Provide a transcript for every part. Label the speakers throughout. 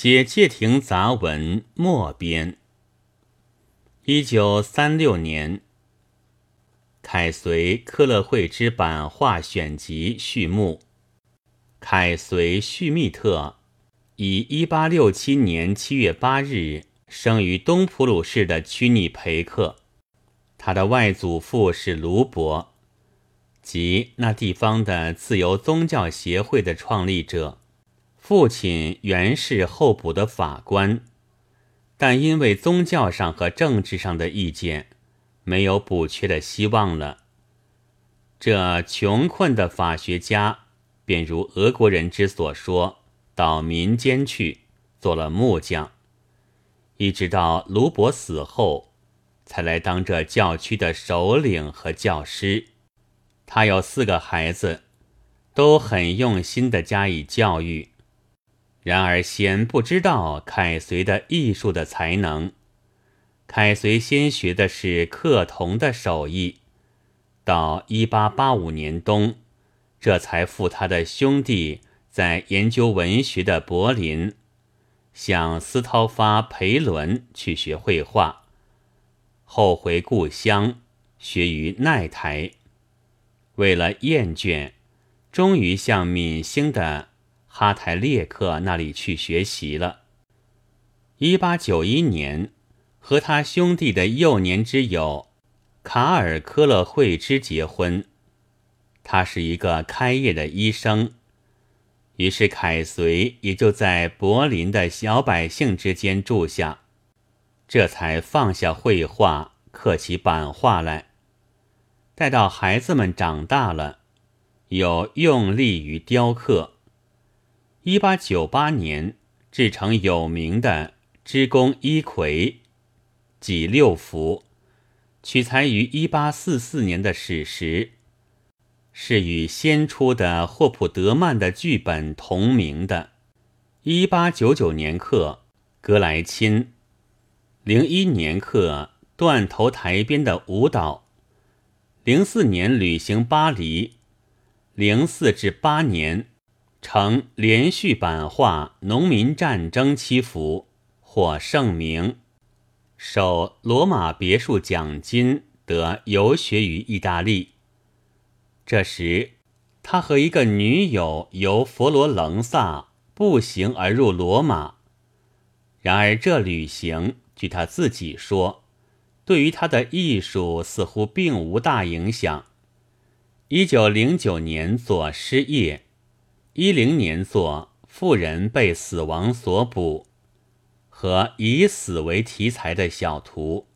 Speaker 1: 写介亭杂文末编。一九三六年，凯绥科勒惠之版画选集序幕。凯绥叙密特，以一八六七年七月八日生于东普鲁士的屈尼培克。他的外祖父是卢伯，即那地方的自由宗教协会的创立者。父亲原是候补的法官。但因为宗教上和政治上的意见，没有补缺的希望了。这穷困的法学家，便如俄国人之所说，到民间去做了木匠，一直到卢伯死后，才来当这教区的首领和教师。他有四个孩子，都很用心的加以教育。然而，先不知道凯绥的艺术的才能。凯绥先学的是刻铜的手艺，到一八八五年冬，这才赴他的兄弟在研究文学的柏林，向斯涛发培伦去学绘画，后回故乡学于奈台。为了厌倦，终于向闽星的。哈台列克那里去学习了。一八九一年，和他兄弟的幼年之友卡尔科勒惠之结婚。他是一个开业的医生，于是凯绥也就在柏林的小百姓之间住下，这才放下绘画，刻起版画来。待到孩子们长大了，又用力于雕刻。一八九八年制成有名的《织工一葵》，几六幅，取材于一八四四年的史实，是与先出的霍普德曼的剧本同名的。一八九九年刻格莱钦，零一年刻断头台边的舞蹈，零四年旅行巴黎，零四至八年。成连续版画《农民战争》七幅，获盛名，受罗马别墅奖金，得游学于意大利。这时，他和一个女友由佛罗伦萨步行而入罗马。然而，这旅行据他自己说，对于他的艺术似乎并无大影响。一九零九年左失业。一零年作《妇人被死亡所捕》和以死为题材的小图。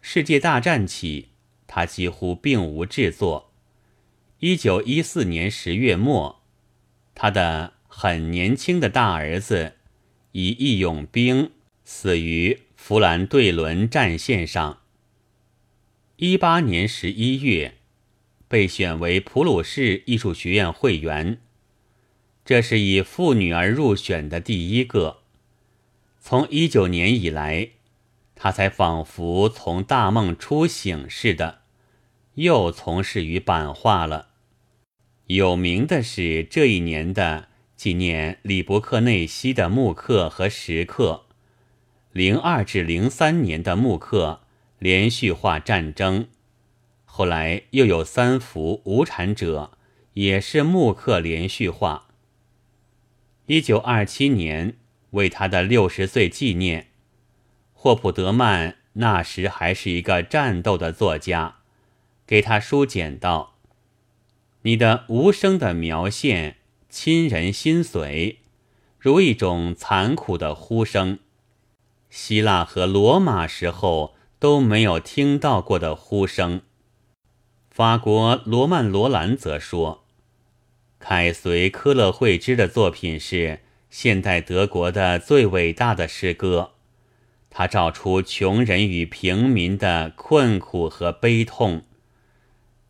Speaker 1: 世界大战起，他几乎并无制作。一九一四年十月末，他的很年轻的大儿子以义勇兵死于弗兰对伦战线上。一八年十一月。被选为普鲁士艺术学院会员，这是以妇女而入选的第一个。从一九年以来，他才仿佛从大梦初醒似的，又从事于版画了。有名的是这一年的纪念李伯克内西的木刻和石刻，零二至零三年的木刻连续画战争。后来又有三幅无产者，也是木刻连续画。一九二七年为他的六十岁纪念，霍普德曼那时还是一个战斗的作家，给他书简道：“你的无声的描线，亲人心髓，如一种残酷的呼声，希腊和罗马时候都没有听到过的呼声。”法国罗曼·罗兰则说：“凯绥科勒惠芝的作品是现代德国的最伟大的诗歌。他照出穷人与平民的困苦和悲痛。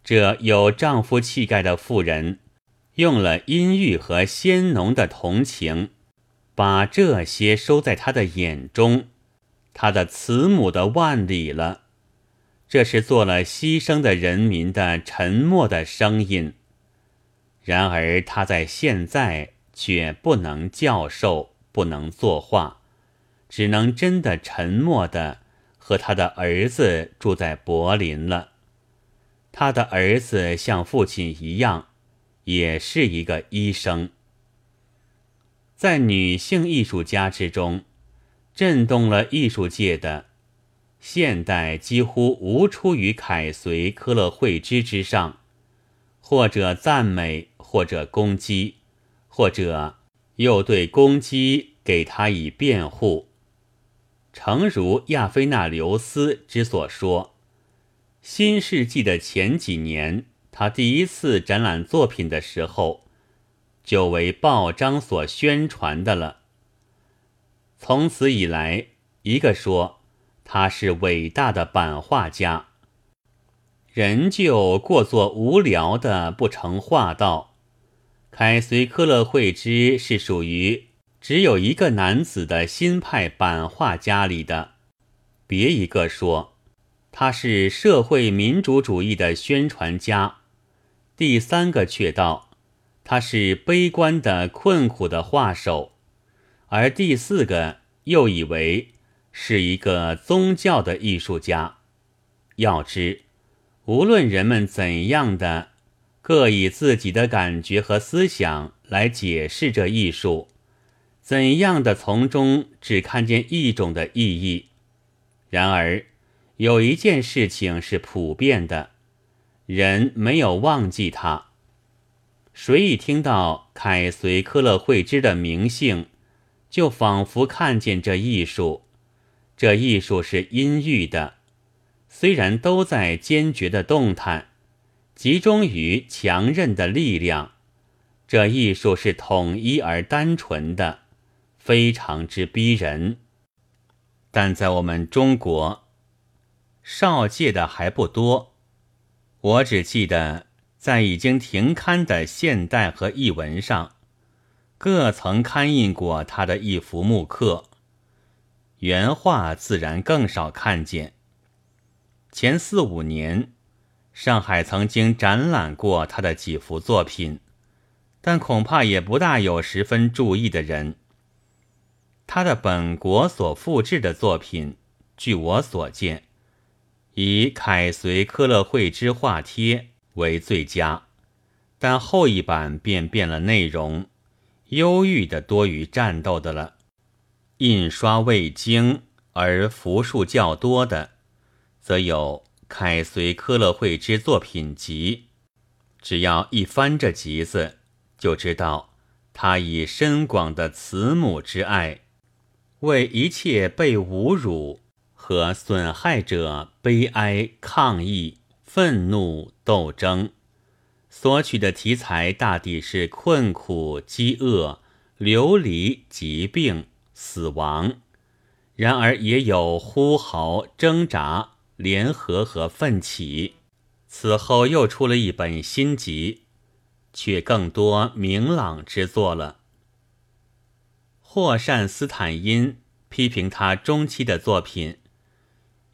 Speaker 1: 这有丈夫气概的妇人，用了阴郁和鲜浓的同情，把这些收在他的眼中。他的慈母的万里了。”这是做了牺牲的人民的沉默的声音，然而他在现在却不能教授，不能作画，只能真的沉默的和他的儿子住在柏林了。他的儿子像父亲一样，也是一个医生。在女性艺术家之中，震动了艺术界的现代几乎无出于凯随科勒惠之之上，或者赞美，或者攻击，或者又对攻击给他以辩护。诚如亚非纳留斯之所说。新世纪的前几年，他第一次展览作品的时候，就为报章所宣传的了。从此以来，一个说他是伟大的版画家，人就过作无聊的不成画道。凯随科勒惠之是属于只有一个男子的新派版画家里的，别一个说。他是社会民主主义的宣传家，第三个却道他是悲观的困苦的画手，而第四个又以为是一个宗教的艺术家。要知，无论人们怎样的各以自己的感觉和思想来解释这艺术，怎样的从中只看见一种的意义，然而。有一件事情是普遍的，人没有忘记它。谁一听到凯随科勒惠之的名姓，就仿佛看见这艺术。这艺术是阴郁的，虽然都在坚决的动弹，集中于强韧的力量。这艺术是统一而单纯的，非常之逼人。但在我们中国。少界的还不多，我只记得在已经停刊的《现代》和译文上，各曾刊印过他的一幅木刻。原画自然更少看见。前四五年，上海曾经展览过他的几幅作品，但恐怕也不大有十分注意的人。他的本国所复制的作品，据我所见。以凯随科勒惠之画帖为最佳，但后一版便变了内容，忧郁的多于战斗的了。印刷未经而幅数较多的，则有凯随科勒惠之作品集。只要一翻这集子，就知道他以深广的慈母之爱，为一切被侮辱。和损害者悲哀、抗议、愤怒、斗争，所取的题材大抵是困苦、饥饿、流离、疾病、死亡，然而也有呼号、挣扎、联合和奋起。此后又出了一本新集，却更多明朗之作了。霍善斯坦因批评他中期的作品。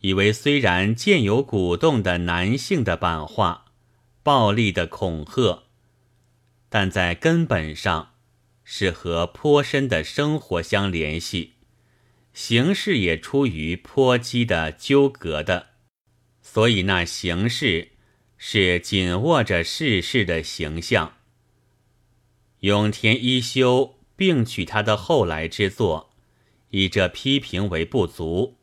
Speaker 1: 以为虽然见有鼓动的男性的版画，暴力的恐吓，但在根本上是和颇深的生活相联系，形式也出于颇激的纠葛的，所以那形式是紧握着世事的形象。永田一休并取他的后来之作，以这批评为不足。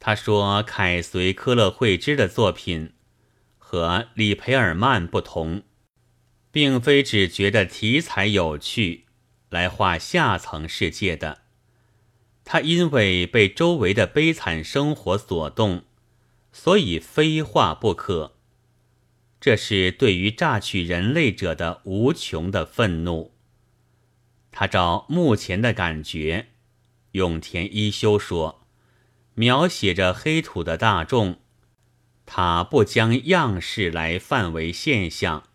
Speaker 1: 他说：“凯随科勒惠之的作品和里培尔曼不同，并非只觉得题材有趣来画下层世界的。他因为被周围的悲惨生活所动，所以非画不可。这是对于榨取人类者的无穷的愤怒。他照目前的感觉，永田一休说。”描写着黑土的大众，他不将样式来范为现象，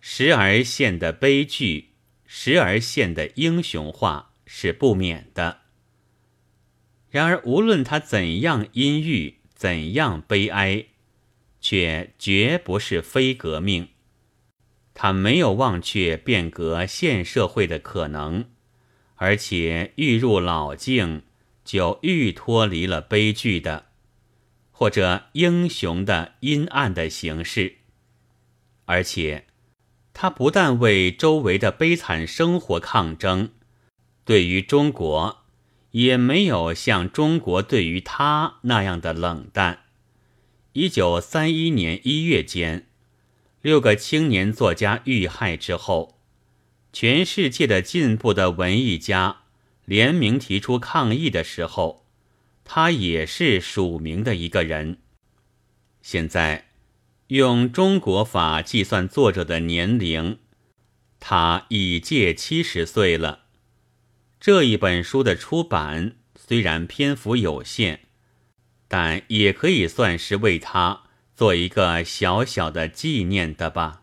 Speaker 1: 时而现的悲剧，时而现的英雄化是不免的。然而，无论他怎样阴郁，怎样悲哀，却绝不是非革命。他没有忘却变革现社会的可能，而且欲入老境，就欲脱离了悲剧的，或者英雄的阴暗的形式。而且，他不但为周围的悲惨生活抗争，对于中国，也没有像中国对于他那样的冷淡。一九三一年一月间，六个青年作家遇害之后。全世界的进步的文艺家联名提出抗议的时候，他也是署名的一个人。现在用中国法计算作者的年龄，他已届七十岁了。这一本书的出版虽然篇幅有限，但也可以算是为他做一个小小的纪念的吧。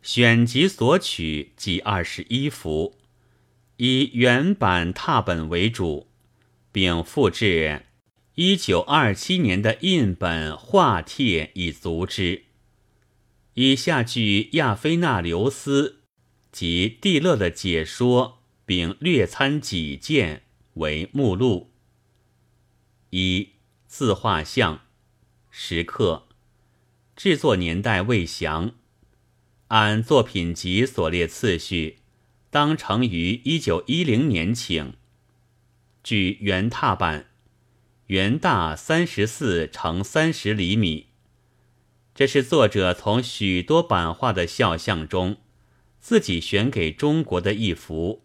Speaker 1: 选集所取即二十一幅，以原版拓本为主，并复制一九二七年的印本画帖以足之。以下据亚非纳留斯及蒂勒的解说，并略参己见为目录。一自画像，石刻，制作年代未详。按作品集所列次序，当成于一九一零年请。据原拓版，原大三十四乘三十厘米。这是作者从许多版画的肖像中，自己选给中国的一幅，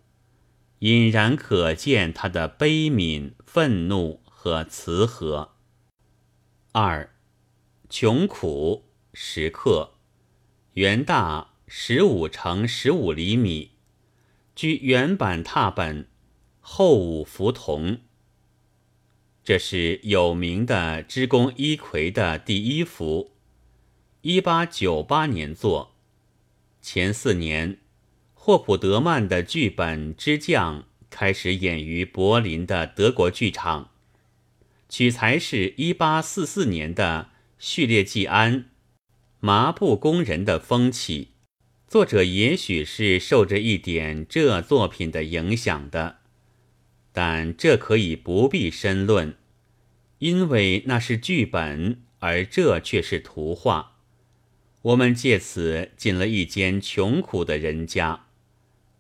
Speaker 1: 隐然可见他的悲悯、愤怒和慈和。二，穷苦时刻。原大十五乘十五厘米，据原版拓本，后五幅铜。这是有名的织工一葵的第一幅，一八九八年作。前四年，霍普德曼的剧本《之将》开始演于柏林的德国剧场，取材是一八四四年的序列季安。麻布工人的风气，作者也许是受着一点这作品的影响的，但这可以不必深论，因为那是剧本，而这却是图画。我们借此进了一间穷苦的人家，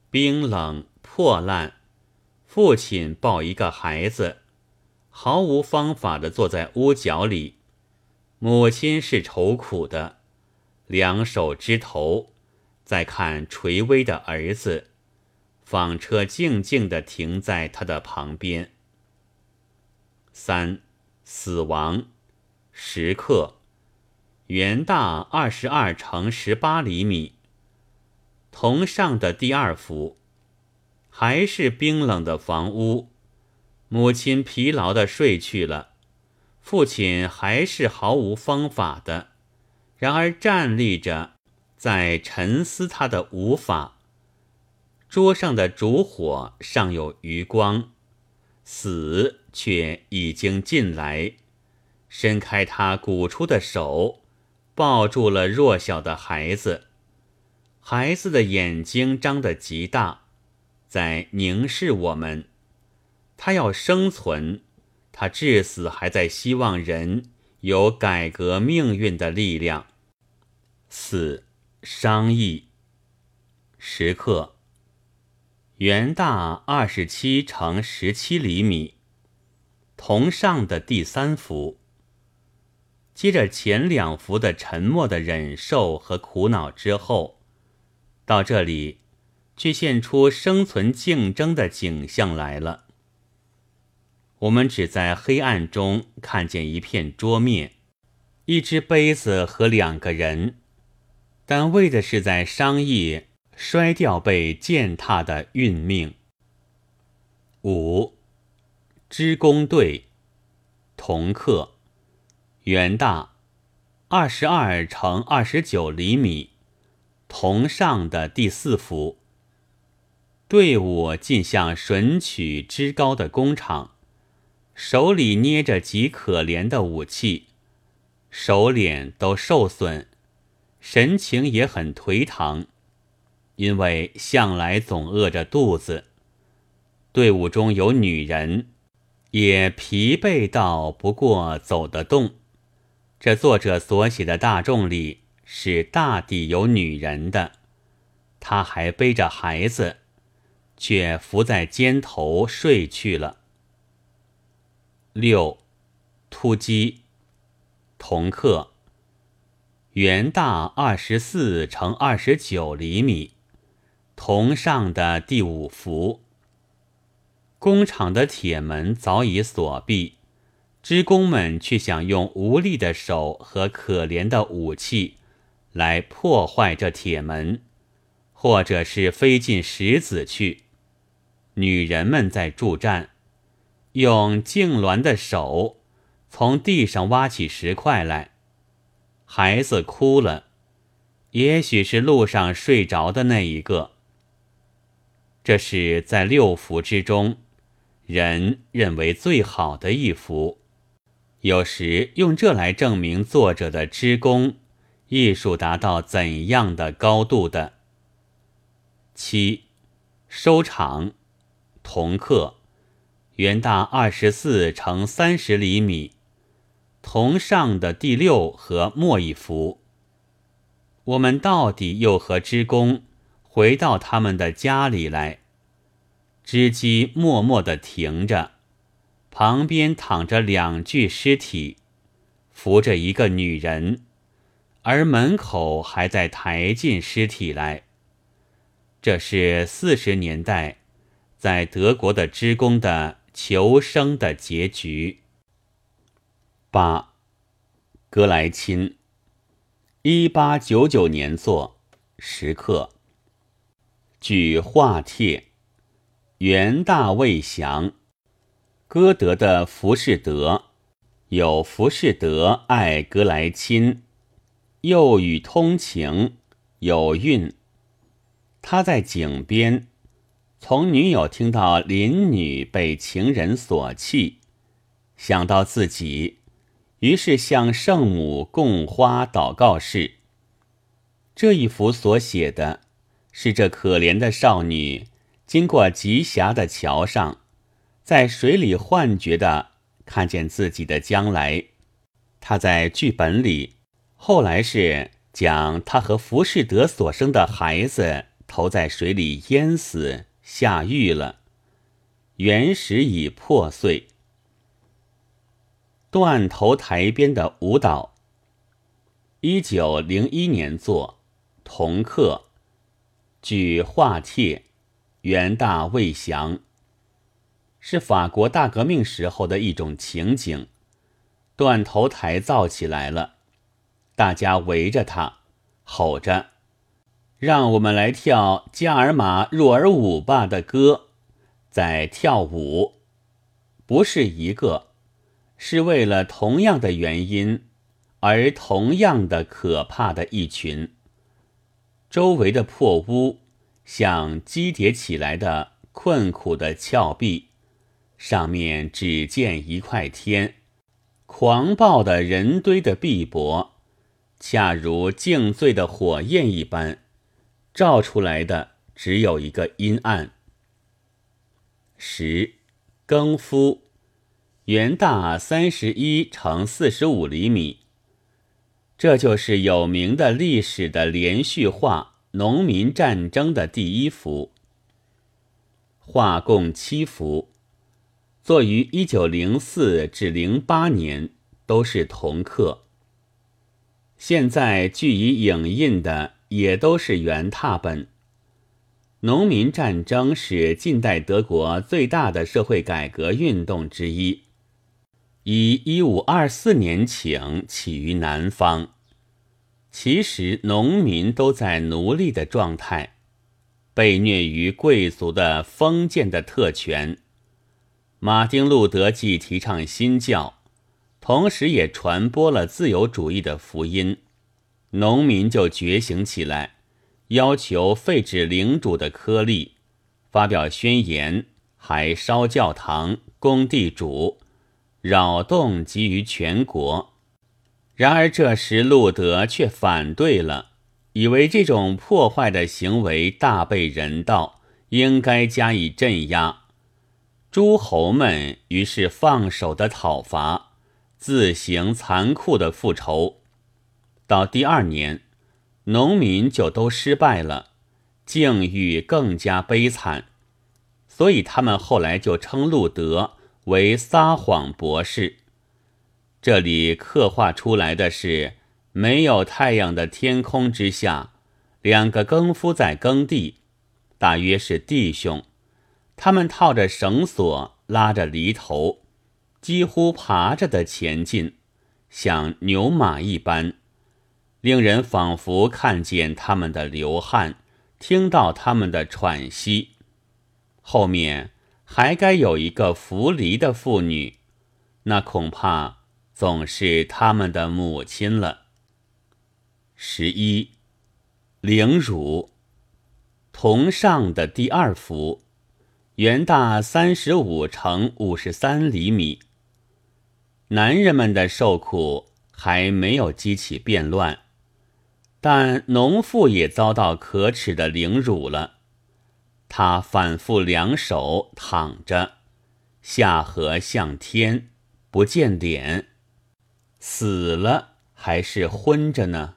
Speaker 1: 冰冷破烂，父亲抱一个孩子，毫无方法地坐在屋角里，母亲是愁苦的。两手支头，再看垂危的儿子，纺车静静地停在他的旁边。三，死亡，时刻，圆大二十二乘十八厘米。同上的第二幅，还是冰冷的房屋，母亲疲劳地睡去了，父亲还是毫无方法的。然而站立着，在沉思他的无法。桌上的烛火尚有余光，死却已经近来。伸开他鼓出的手，抱住了弱小的孩子。孩子的眼睛张得极大，在凝视我们。他要生存，他至死还在希望人。有改革命运的力量。四商议时刻，原大二十七乘十七厘米，同上的第三幅。接着前两幅的沉默的忍受和苦恼之后，到这里，却现出生存竞争的景象来了。我们只在黑暗中看见一片桌面，一只杯子和两个人，但为的是在商议摔掉被践踏的运命。五，织工队，同克，原大，二十二乘二十九厘米，同上的第四幅。队伍进向吮取织高的工厂。手里捏着极可怜的武器，手脸都受损，神情也很颓唐，因为向来总饿着肚子。队伍中有女人，也疲惫到不过走得动。这作者所写的大众里是大抵有女人的，他还背着孩子，却伏在肩头睡去了。六，突击，同克，圆大二十四乘二十九厘米，同上的第五幅。工厂的铁门早已锁闭。职工们却想用无力的手和可怜的武器来破坏这铁门，或者是飞进石子去。女人们在助战，用痉挛的手从地上挖起石块来。孩子哭了，也许是路上睡着的那一个。这是在六幅之中，人认为最好的一幅。有时用这来证明作者的知功艺术达到怎样的高度的。七，收场，同克，圆大二十四乘三十厘米，同上的第六和末一幅。我们到底又和织工回到他们的家里来，织机默默地停着。旁边躺着两具尸体，扶着一个女人，而门口还在抬进尸体来。这是四十年代在德国的职工的求生的结局。八，格莱钦，一八九九年作，时刻。举画帖，元大未详。歌德的浮士德。有浮士德爱格莱钦，又与通情。有韵。他在井边，从女友听到邻女被情人所弃，想到自己，于是向圣母供花祷告事。这一幅所写的是这可怜的少女经过极狭的桥上。在水里幻觉的看见自己的将来，她在剧本里后来是讲她和浮士德所生的孩子投在水里淹死下狱了，原石已破碎。断头台边的舞蹈，一九零一年作，同克，据画帖，元大未详。是法国大革命时候的一种情景，断头台造起来了，大家围着它，吼着：“让我们来跳加尔马若尔舞吧的歌，在跳舞，不是一个，是为了同样的原因，而同样的可怕的一群。周围的破屋像积叠起来的困苦的峭壁。”上面只见一块天，狂暴的人堆的碧波，恰如敬醉的火焰一般，照出来的只有一个阴暗。十，更夫，圆大三十一乘四十五厘米，这就是有名的历史的连续画——农民战争的第一幅。画共七幅。作于一九零四至零八年，都是同刻。现在据以影印的也都是原拓本。农民战争是近代德国最大的社会改革运动之一，以一五二四年请起于南方。其实农民都在奴隶的状态，被虐于贵族的封建的特权。马丁·路德既提倡新教，同时也传播了自由主义的福音，农民就觉醒起来，要求废止领主的颗粒，发表宣言，还烧教堂、供地主，扰动及于全国。然而这时路德却反对了，以为这种破坏的行为大悖人道，应该加以镇压。诸侯们于是放手的讨伐，自行残酷的复仇。到第二年，农民就都失败了，境遇更加悲惨，所以他们后来就称路德为撒谎博士。这里刻画出来的是没有太阳的天空之下，两个耕夫在耕地，大约是弟兄。他们套着绳索，拉着犁头，几乎爬着的前进，像牛马一般，令人仿佛看见他们的流汗，听到他们的喘息。后面还该有一个扶犁的妇女，那恐怕总是他们的母亲了。十一，凌辱，同上的第二幅。原大三十五乘五十三厘米。男人们的受苦还没有激起变乱，但农妇也遭到可耻的凌辱了。他反复两手躺着，下颌向天，不见脸，死了还是昏着呢？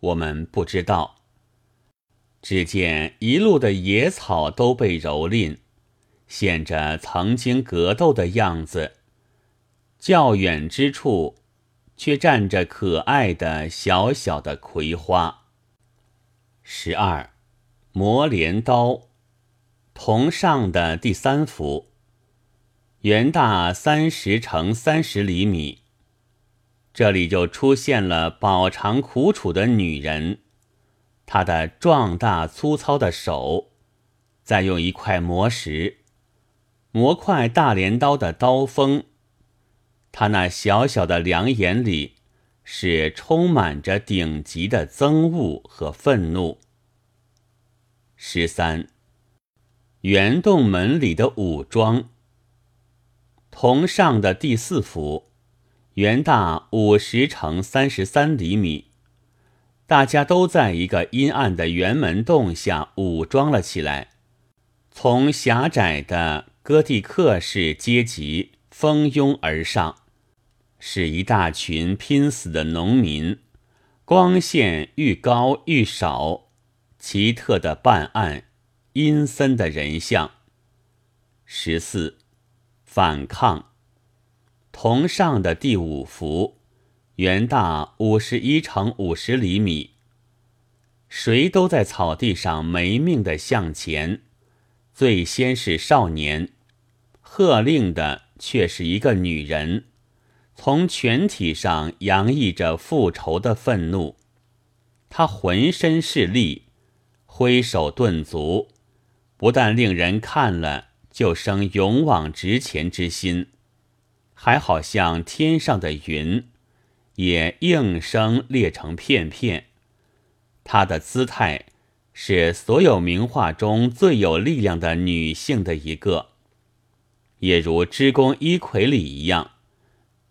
Speaker 1: 我们不知道。只见一路的野草都被蹂躏。现着曾经格斗的样子，较远之处，却站着可爱的小小的葵花。十二，磨镰刀，同上的第三幅，圆大三十乘三十厘米。这里就出现了饱尝苦楚的女人，她的壮大粗糙的手，再用一块磨石。磨块大镰刀的刀锋，她那小小的两眼里是充满着顶级的憎恶和愤怒。十三，圆洞门里的武装，同上的第四幅，圆大五十乘三十三厘米，大家都在一个阴暗的圆门洞下武装了起来，从狭窄的。哥蒂克式阶级蜂拥而上，是一大群拼死的农民。光线愈高愈少，奇特的半暗，阴森的人像。十四，反抗。同上的第五幅，原大五十一乘五十厘米。谁都在草地上没命的向前。最先是少年。喝令的却是一个女人，从全体上洋溢着复仇的愤怒。她浑身是力，挥手顿足，不但令人看了就生勇往直前之心，还好像天上的云，也应声裂成片片。她的姿态是所有名画中最有力量的女性的一个。也如《织工一葵》里一样，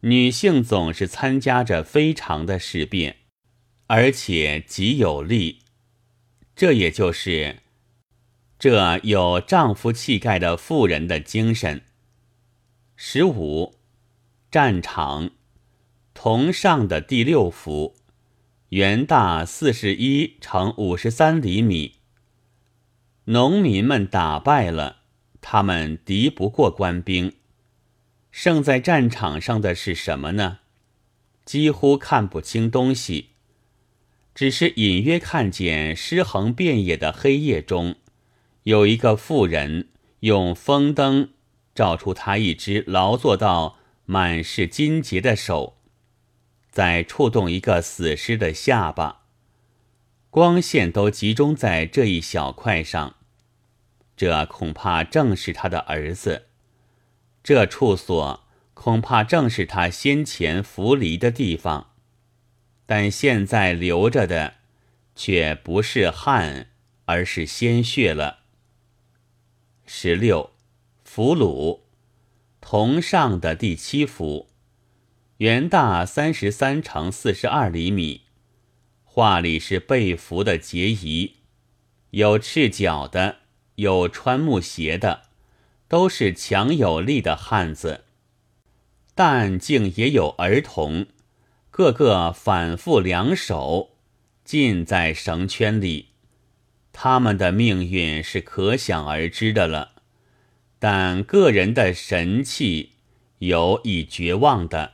Speaker 1: 女性总是参加着非常的事变，而且极有力。这也就是这有丈夫气概的妇人的精神。十五，战场，同上的第六幅，圆大四十一乘五十三厘米。农民们打败了。他们敌不过官兵，胜在战场上的是什么呢？几乎看不清东西，只是隐约看见尸横遍野的黑夜中，有一个妇人用风灯照出他一只劳作到满是筋结的手，在触动一个死尸的下巴，光线都集中在这一小块上。这恐怕正是他的儿子，这处所恐怕正是他先前扶离的地方，但现在流着的却不是汗，而是鲜血了。十六，俘虏，同上的第七幅，圆大三十三乘四十二厘米，画里是被俘的结仪，有赤脚的。有穿木鞋的，都是强有力的汉子，但竟也有儿童，个个反复两手，浸在绳圈里。他们的命运是可想而知的了。但个人的神气，有已绝望的，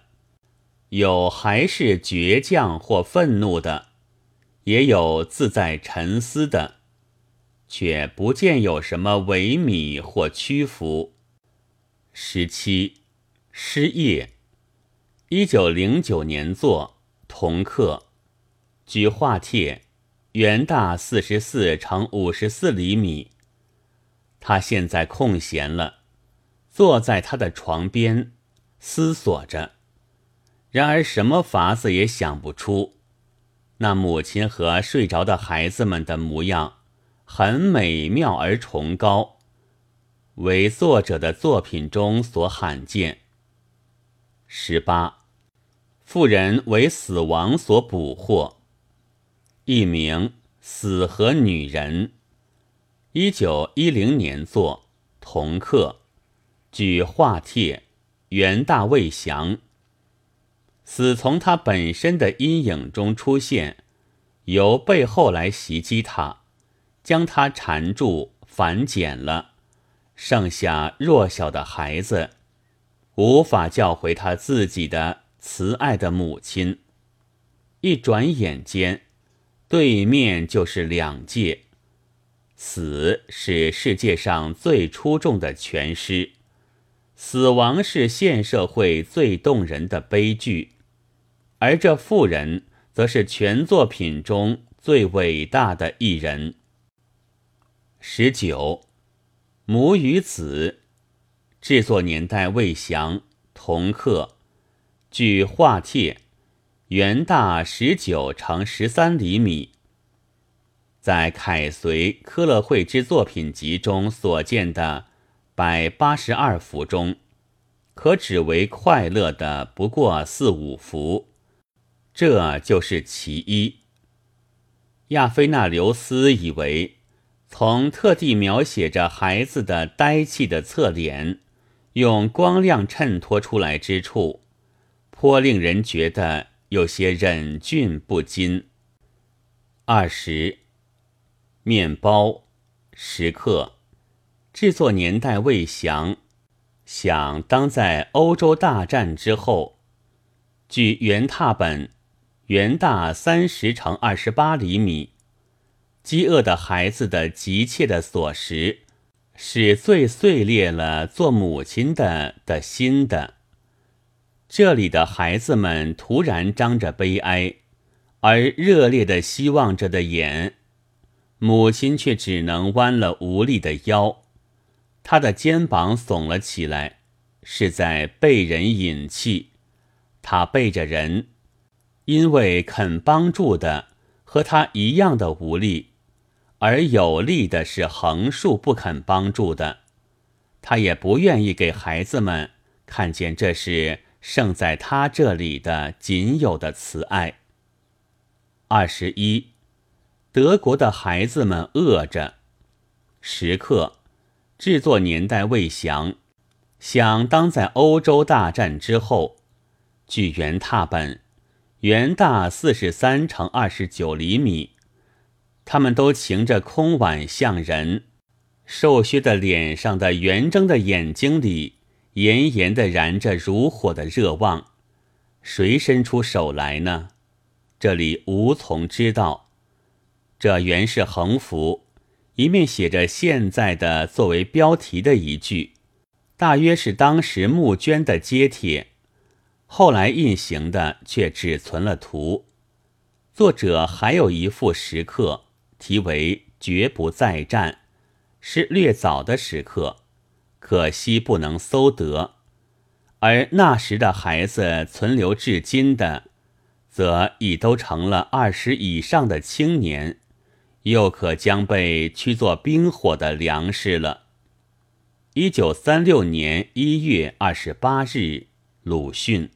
Speaker 1: 有还是倔强或愤怒的，也有自在沉思的。却不见有什么萎靡或屈服。十七，失业。一九零九年作，同客。举画帖，圆大四十四乘五十四厘米。他现在空闲了，坐在他的床边，思索着。然而什么法子也想不出。那母亲和睡着的孩子们的模样。很美妙而崇高，为作者的作品中所罕见。十八，妇人为死亡所捕获。一名《死和女人》，一九一零年作，同课。举画帖，元大未详。死从他本身的阴影中出现，由背后来袭击他。将他缠住，反剪了，剩下弱小的孩子，无法叫回他自己的慈爱的母亲。一转眼间，对面就是两界。死是世界上最出众的全诗，死亡是现社会最动人的悲剧，而这妇人则是全作品中最伟大的一人。十九，母与子，制作年代未详，同刻，据画帖，原大十九乘十三厘米。在凯绥科勒惠之作品集中所见的百八十二幅中，可只为快乐的不过四五幅，这就是其一。亚非纳留斯以为。从特地描写着孩子的呆气的侧脸，用光亮衬托出来之处，颇令人觉得有些忍俊不禁。二十，面包，时刻，制作年代未详，想当在欧洲大战之后。据原拓本，原大三十乘二十八厘米。饥饿的孩子的急切的索食，是最碎裂了做母亲的的心的。这里的孩子们突然张着悲哀，而热烈的希望着的眼，母亲却只能弯了无力的腰，她的肩膀耸了起来，是在被人引气。她背着人，因为肯帮助的和他一样的无力。而有力的是横竖不肯帮助的，他也不愿意给孩子们看见这是剩在他这里的仅有的慈爱。二十一，德国的孩子们饿着，时刻，制作年代未详，想当在欧洲大战之后。据原拓本，原大四十三乘二十九厘米。他们都擎着空碗像人，瘦削的脸上的圆睁的眼睛里，炎炎的燃着如火的热望。谁伸出手来呢？这里无从知道。这原是横幅，一面写着现在的作为标题的一句，大约是当时募捐的揭帖，后来印行的却只存了图。作者还有一副石刻。题为“绝不再战”，是略早的时刻，可惜不能搜得。而那时的孩子存留至今的，则已都成了二十以上的青年，又可将被驱作冰火的粮食了。一九三六年一月二十八日，鲁迅。